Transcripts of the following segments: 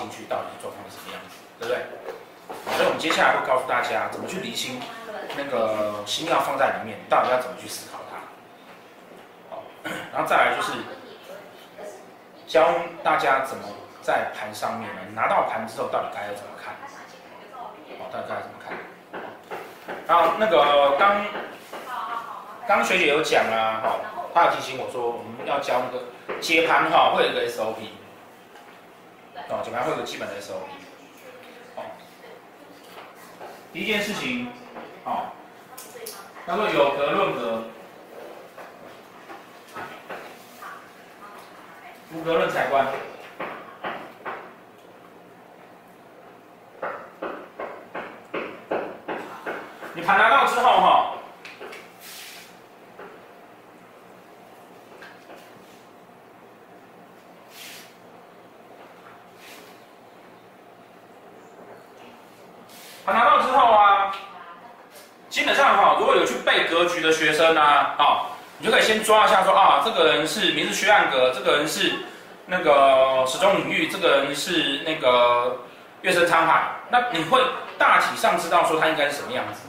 进去，到底状况是什么样子，对不对？所以我们接下来会告诉大家怎么去厘清那个心要放在里面，到底要怎么去思考它。好，然后再来就是教大家怎么在盘上面呢，拿到盘之后到底该要怎么看。好，大家该怎么看？然后那个刚刚学姐有讲啊，好，她有提醒我说我们要教那个接盘哈，会有一个 SOP，哦，解盘会有基本的 SOP，哦，第一件事情，哦，叫做有格论格，无格论财关。你盘拿到之后哈，拿到之后啊，基本上哈，如果有去背格局的学生啊，啊，你就可以先抓一下说啊，这个人是明日缺暗格，这个人是那个时钟隐喻，这个人是那个月升沧海，那你会大体上知道说他应该是什么样子。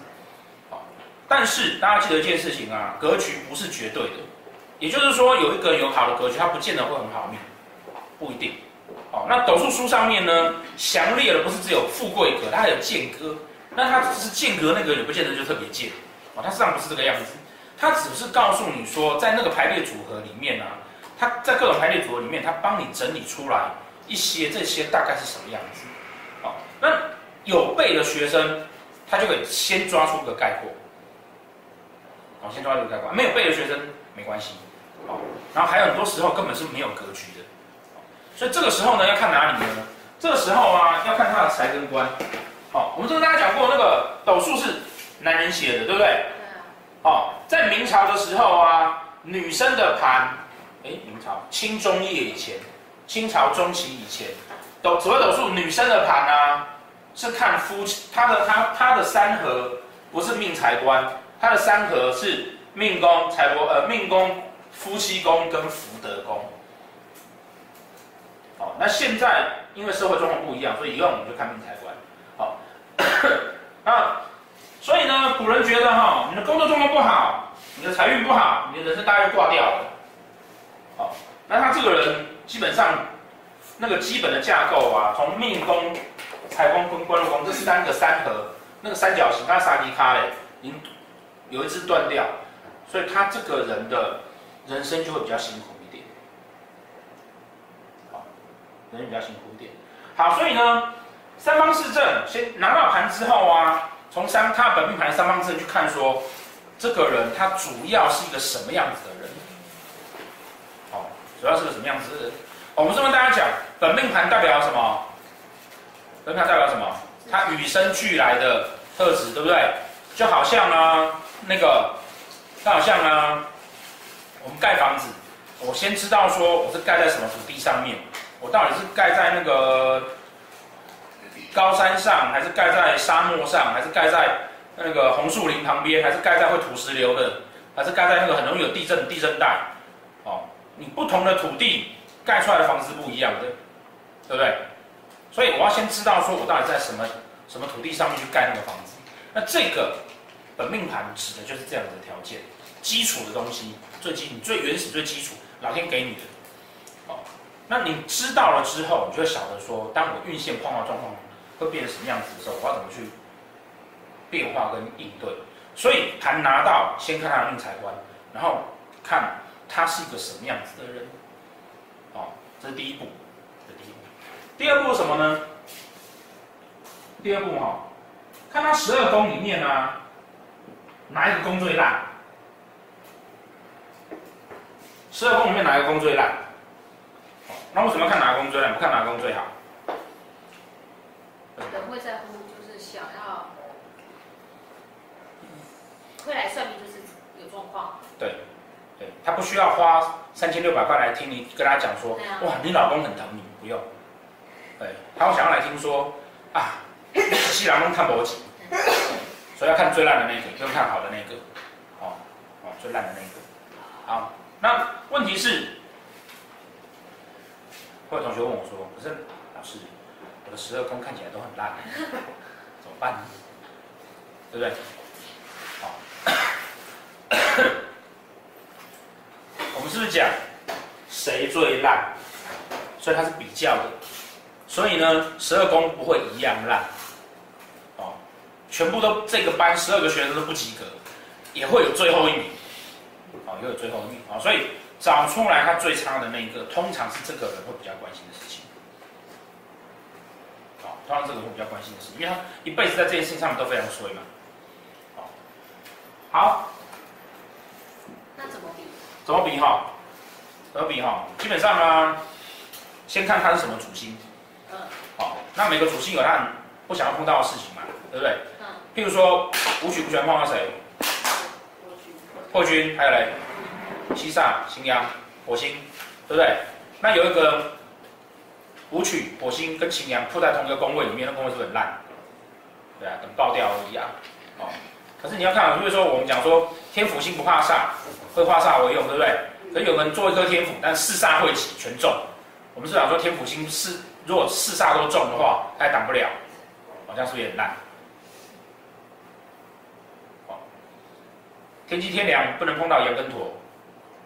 但是大家记得一件事情啊，格局不是绝对的，也就是说，有一个人有好的格局，他不见得会很好命，不一定。那斗数书上面呢，详列的不是只有富贵格，它还有贱格。那它只是贱格那个也不见得就特别贱，哦，它实际上不是这个样子，它只是告诉你说，在那个排列组合里面啊，它在各种排列组合里面，它帮你整理出来一些这些大概是什么样子。哦，那有背的学生，他就可以先抓出个概括。好，先抓这个概括。没有背的学生没关系，好，然后还有很多时候根本是没有格局的，所以这个时候呢，要看哪里呢？这个时候啊，要看他的财跟官。好，我们跟大家讲过，那个斗数是男人写的，对不对？好，在明朝的时候啊，女生的盘，哎，明朝清中叶以前，清朝中期以前，斗所谓斗数女生的盘啊，是看夫妻，她的她她的三合不是命财官。她的三合是命宫、财帛，呃，命宫、夫妻宫跟福德宫。那现在因为社会状况不一样，所以以后我们就看命财官。好，那所以呢，古人觉得哈，你的工作状况不好，你的财运不好，你的人生大概就挂掉了。好，那他这个人基本上那个基本的架构啊，从命宫、财宫跟官禄宫这三个三合，那个三角形，他啥迪卡嘞？已经。有一只断掉，所以他这个人的人生就会比较辛苦一点。好，人比较辛苦一点。好，所以呢，三方四正，先拿到盘之后啊，从三他本命盘三方四正去看说，这个人他主要是一个什么样子的人？好，主要是个什么样子的人？我们是问大家讲，本命盘代表什么？本命盘代表什么？他与生俱来的特质，对不对？就好像呢。那个，就好像呢，我们盖房子，我先知道说我是盖在什么土地上面，我到底是盖在那个高山上，还是盖在沙漠上，还是盖在那个红树林旁边，还是盖在会土石流的，还是盖在那个很容易有地震地震带？哦，你不同的土地盖出来的房子不一样的，对不对？所以我要先知道说我到底在什么什么土地上面去盖那个房子，那这个。本命盘指的就是这样的条件，基础的东西，最基，最原始、最基础，老天给你的。那你知道了之后，你就会晓得说，当我运线碰到状况会变成什么样子的时候，我要怎么去变化跟应对。所以盘拿到，先看他的命财官，然后看他是一个什么样子的人。哦，这是第一步，这第一步。第二步是什么呢？第二步哈、哦，看他十二宫里面呢、啊。哪一个宫最烂？十二宫里面哪一个宫最烂？那为什么要看哪个宫最烂？不看哪个宫最好？人会在乎，就是想要，会来算命，就是有状况。对，对，他不需要花三千六百块来听你跟他讲说，哇，你老公很疼你，不用。对，他会想要来听说，啊，西郎公看不起。所以要看最烂的那个，不用看好的那个，哦，哦，最烂的那个，好。那问题是，会有同学问我说：“可是老师，我的十二宫看起来都很烂，怎么办呢？对不对？”好，我们是不是讲谁最烂？所以它是比较的，所以呢，十二宫不会一样烂。哦，全部都这个班十二个学生都不及格，也会有最后一名。哦，也有最后一名。哦，所以找出来他最差的那一个，通常是这个人会比较关心的事情。哦，通常这个人会比较关心的事情，因为他一辈子在这件事情上面都非常衰嘛。哦，好。那怎么比？怎么比哈？怎么比哈？基本上呢，先看他是什么主星。嗯。好，那每个主星有他不想要碰到的事情嘛，对不对？嗯。譬如说，武曲不喜欢碰到谁？破军，还有嘞，七煞、擎羊、火星，对不对？那有一个武曲、火星跟擎羊铺在同一个宫位里面，那宫位是不是很烂？对啊，等爆掉而已啊。哦。可是你要看，比如说我们讲说天府星不怕煞，会化煞为用，对不对？可是有人做一颗天府，但四煞会起，全中。我们是讲说天府星四如果四煞都中的话，它也挡不了，好像是不是也很烂？哦天机天梁不能碰到羊跟驼，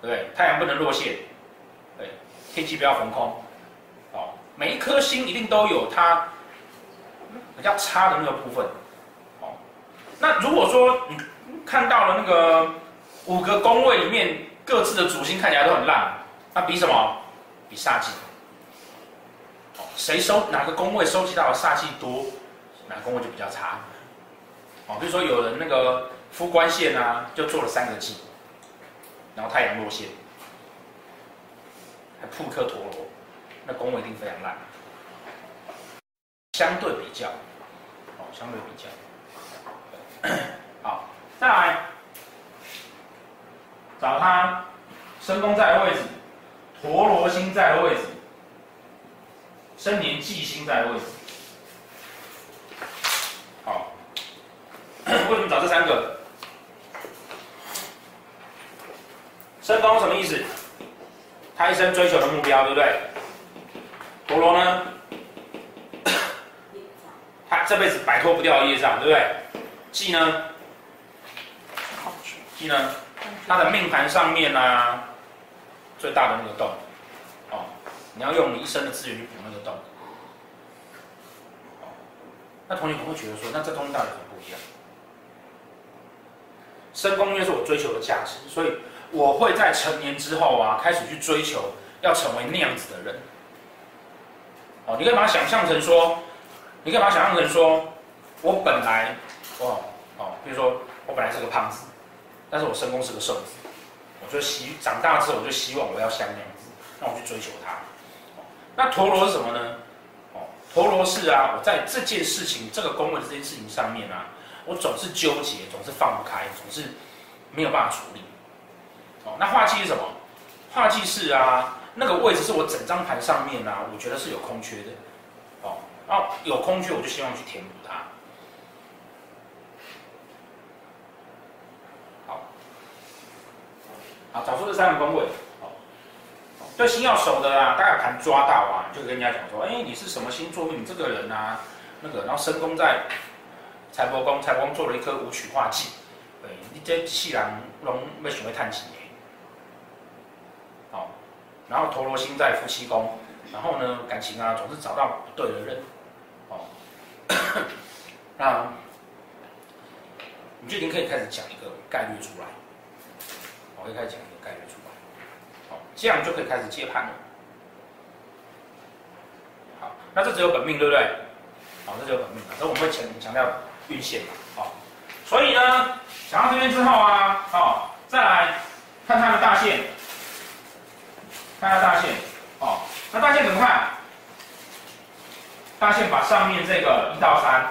对？太阳不能落线，对，天机不要逢空，哦，每一颗星一定都有它比较差的那个部分，哦，那如果说你看到了那个五个宫位里面各自的主星看起来都很烂，那比什么？比煞气，哦，谁收哪个宫位收集到的煞气多，哪个宫位就比较差，哦，比如说有人那个。夫官线啊，就做了三个忌，然后太阳落陷，还扑颗陀螺，那宫位一定非常烂。相对比较，哦，相对比较，好，再来找他申宫在的位置，陀螺星在的位置，生年忌星在的位置。好，为什么找这三个？身宫什么意思？他一生追求的目标，对不对？陀螺呢？他这辈子摆脱不掉的业障，对不对？忌呢？忌呢？他的命盘上面呢、啊，最大的那个洞，哦，你要用你一生的资源去补那个洞。哦，那同学可能会觉得说，那这东西到底很不一样？身宫因为是我追求的价值，所以。我会在成年之后啊，开始去追求要成为那样子的人。哦，你可以把它想象成说，你可以把它想象成说，我本来，哦哦，比如说我本来是个胖子，但是我身宫是个瘦子，我就希长大之后我就希望我要像那样子，那我去追求他。那陀螺是什么呢？哦，陀螺是啊，我在这件事情这个宫位这件事情上面啊，我总是纠结，总是放不开，总是没有办法处理。哦，那化忌是什么？化忌是啊，那个位置是我整张盘上面啊，我觉得是有空缺的。哦，然后有空缺，我就希望去填补它。好，好，找出这三个宫位。哦，对星要熟的啊，大概盘抓到啊，就跟人家讲说，哎，你是什么星座？你这个人啊，那个，然后申宫在财帛宫，财帛宫做了一颗武曲化忌。对，你这世人拢要想要赚钱。然后陀罗星在夫妻宫，然后呢，感情啊总是找到不对的人，哦，那你就已经可以开始讲一个概率出来，我可以开始讲一个概率出来，好，这样就可以开始接盘了。好，那这只有本命对不对？好，这只有本命，所以我们会强强调运线嘛，好，所以呢，讲到这边之后啊，好，再来看它的大线。看下大线，哦，那大线怎么看？大线把上面这个一到三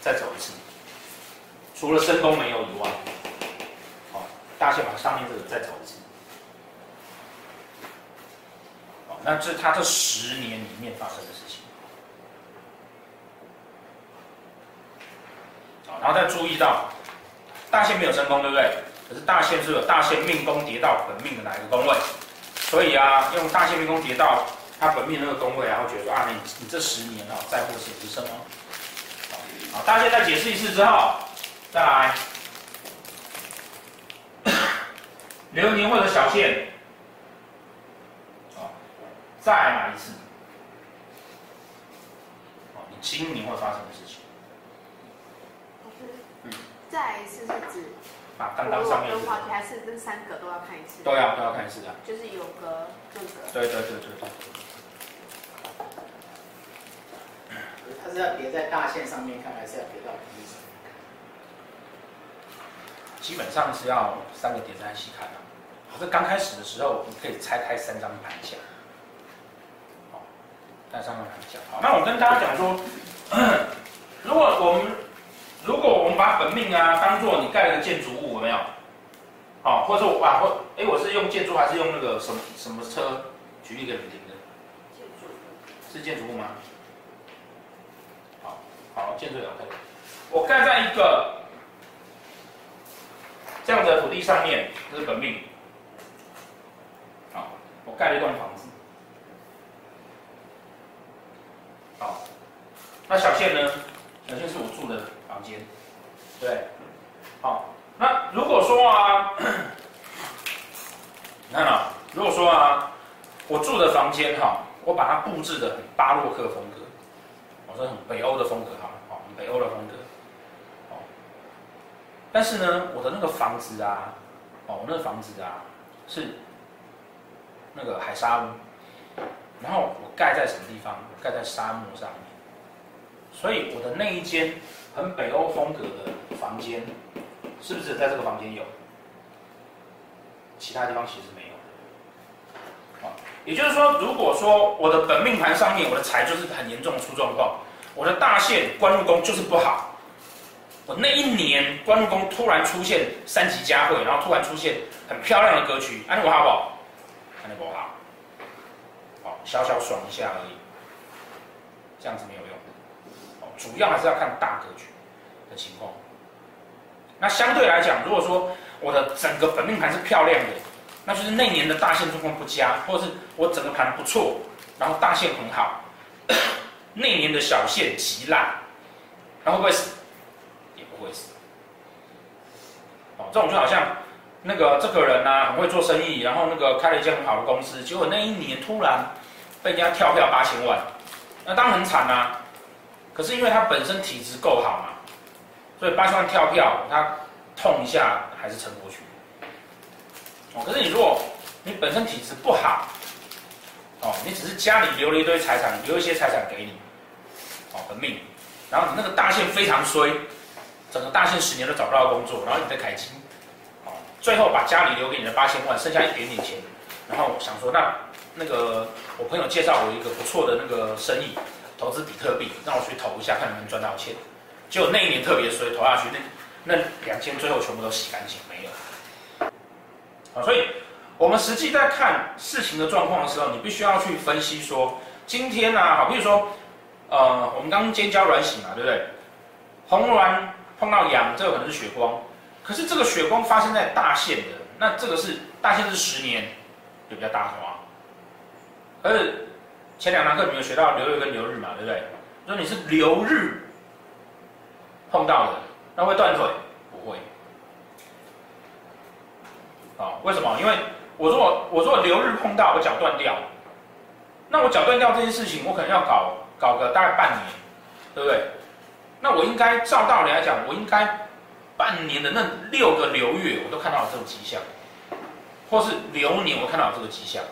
再走一次，除了身宫没有以外，哦，大线把上面这个再走一次，哦，那这是他这十年里面发生的事情，哦，然后再注意到大线没有身宫，对不对？可是大限是有大限命宫叠到本命的哪一个宫位，所以啊，用大限命宫叠到他本命那个宫位，然后觉得说啊，你你这十年啊，再获显是什么？好，大限再解释一次之后，再来流年或者小限，再来一次，你今年会发生的事情。再来一次是指啊，刚当上面是还是这三个都要看一次？都要都要看一次的。就是有个这个。对对对对对。它是要叠在大线上面看，还是要叠到平面上面看？基本上是要三个叠在一起看的。好，这刚开始的时候，你可以拆开三张盘讲。好，拆三张盘讲。好，那我跟大家讲说，如果我们如果我们把本命啊当做你盖了个建筑物，有没有？好，或者说啊，或哎，我是用建筑还是用那个什么什么车？举例给你们听的。建筑。是建筑物吗？好，好，建筑也 OK。我盖在一个这样的土地上面，这是本命。好，我盖了一栋房子。好，那小限呢？小限是我住的。房间，对，好，那如果说啊，你看啊，如果说啊，我住的房间哈，我把它布置的很巴洛克风格，我说很北欧的风格哈，好，北欧的风格，哦，但是呢，我的那个房子啊，哦，我那个房子啊，是那个海沙屋，然后我盖在什么地方？盖在沙漠上面，所以我的那一间。很北欧风格的房间，是不是在这个房间有？其他地方其实没有。啊，也就是说，如果说我的本命盘上面我的财就是很严重的出状况，我的大限官禄宫就是不好，我那一年官禄宫突然出现三级佳慧，然后突然出现很漂亮的格局，安利我好不好？安利不好，好，小小爽一下而已，这样子没有用。主要还是要看大格局的情况。那相对来讲，如果说我的整个本命盘是漂亮的，那就是那年的大限状况不佳，或者是我整个盘不错，然后大限很好，那年的小限极烂，那会不会死？也不会死。哦，这种就好像那个这个人啊，很会做生意，然后那个开了一间很好的公司，结果那一年突然被人家跳票八千万，那当然很惨啊。可是因为他本身体质够好嘛，所以八千万跳票，他痛一下还是撑过去。哦，可是你如果你本身体质不好，哦，你只是家里留了一堆财产，留一些财产给你，哦，本命，然后你那个大限非常衰，整个大限十年都找不到工作，然后你在凯基，哦，最后把家里留给你的八千万，剩下一点点钱，然后想说那那个我朋友介绍我一个不错的那个生意。投资比特币，让我去投一下，看能不能赚到钱。结果那一年特别衰，投下去那那两千最后全部都洗干净没了。啊，所以我们实际在看事情的状况的时候，你必须要去分析说，今天啊，好，比如说，呃，我们刚尖椒软洗嘛，对不对？红鸾碰到羊，这个可能是血光，可是这个血光发生在大限的，那这个是大限是十年，就比较大条啊，而前两堂课你们有学到流月跟流日嘛，对不对？说你是流日碰到的，那会断腿？不会。好，为什么？因为我如果我如果流日碰到，我脚断掉，那我脚断掉这件事情，我可能要搞搞个大概半年，对不对？那我应该照道理来讲，我应该半年的那六个流月，我都看到了这种迹象，或是流年，我看到了这个迹象。